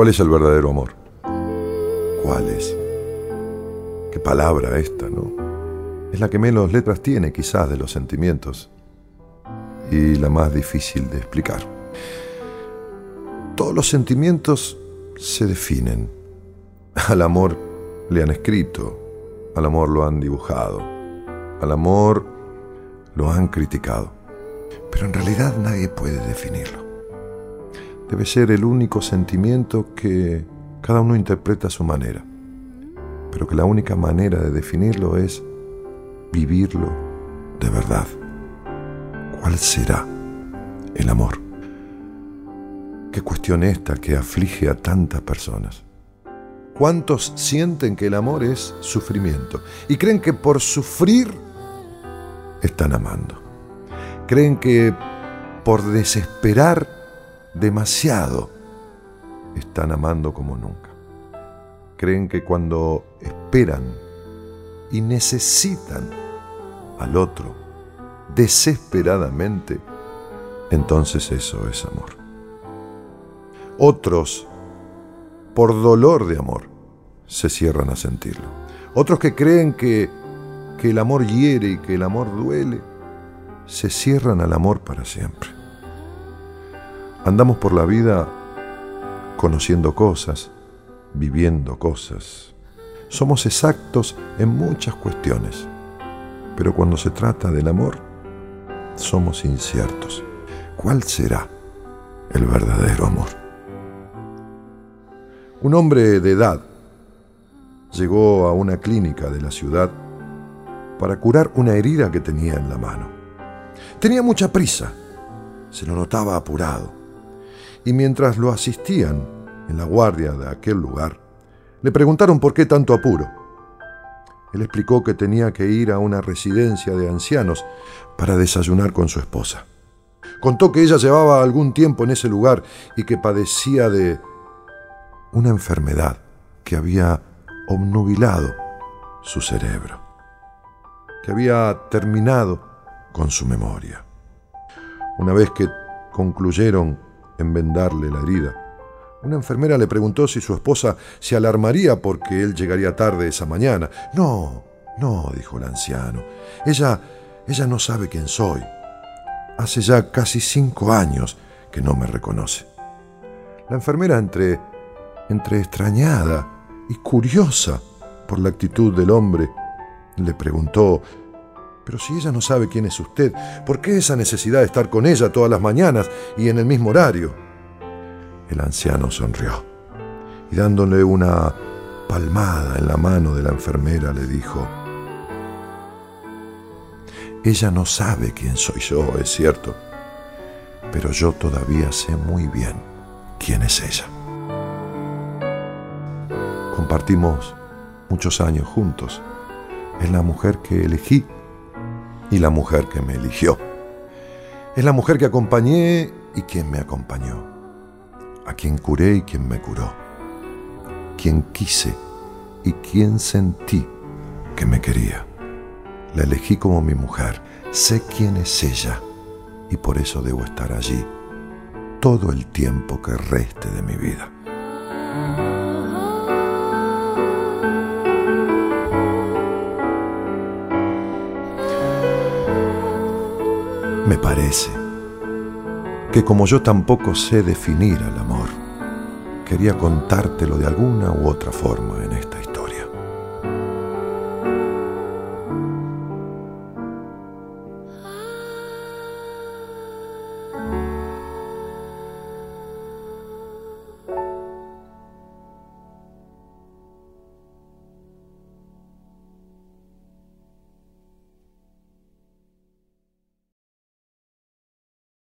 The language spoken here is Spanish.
¿Cuál es el verdadero amor? ¿Cuál es? Qué palabra esta, ¿no? Es la que menos letras tiene quizás de los sentimientos y la más difícil de explicar. Todos los sentimientos se definen. Al amor le han escrito, al amor lo han dibujado, al amor lo han criticado. Pero en realidad nadie puede definirlo. Debe ser el único sentimiento que cada uno interpreta a su manera, pero que la única manera de definirlo es vivirlo de verdad. ¿Cuál será el amor? Qué cuestión esta que aflige a tantas personas. ¿Cuántos sienten que el amor es sufrimiento y creen que por sufrir están amando? Creen que por desesperar demasiado están amando como nunca. Creen que cuando esperan y necesitan al otro desesperadamente, entonces eso es amor. Otros, por dolor de amor, se cierran a sentirlo. Otros que creen que, que el amor hiere y que el amor duele, se cierran al amor para siempre. Andamos por la vida conociendo cosas, viviendo cosas. Somos exactos en muchas cuestiones, pero cuando se trata del amor, somos inciertos. ¿Cuál será el verdadero amor? Un hombre de edad llegó a una clínica de la ciudad para curar una herida que tenía en la mano. Tenía mucha prisa, se lo notaba apurado, y mientras lo asistían en la guardia de aquel lugar, le preguntaron por qué tanto apuro. Él explicó que tenía que ir a una residencia de ancianos para desayunar con su esposa. Contó que ella llevaba algún tiempo en ese lugar y que padecía de una enfermedad que había obnubilado su cerebro, que había terminado con su memoria. Una vez que concluyeron en vendarle la herida, una enfermera le preguntó si su esposa se alarmaría porque él llegaría tarde esa mañana. No, no, dijo el anciano. Ella, ella no sabe quién soy. Hace ya casi cinco años que no me reconoce. La enfermera, entre, entre extrañada y curiosa por la actitud del hombre, le preguntó, pero si ella no sabe quién es usted, ¿por qué esa necesidad de estar con ella todas las mañanas y en el mismo horario? El anciano sonrió y dándole una palmada en la mano de la enfermera le dijo, ella no sabe quién soy yo, es cierto, pero yo todavía sé muy bien quién es ella. Compartimos muchos años juntos. Es la mujer que elegí y la mujer que me eligió. Es la mujer que acompañé y quien me acompañó a quien curé y quien me curó, quien quise y quien sentí que me quería. La elegí como mi mujer, sé quién es ella y por eso debo estar allí todo el tiempo que reste de mi vida. Me parece que como yo tampoco sé definir al amor, quería contártelo de alguna u otra forma en esta historia.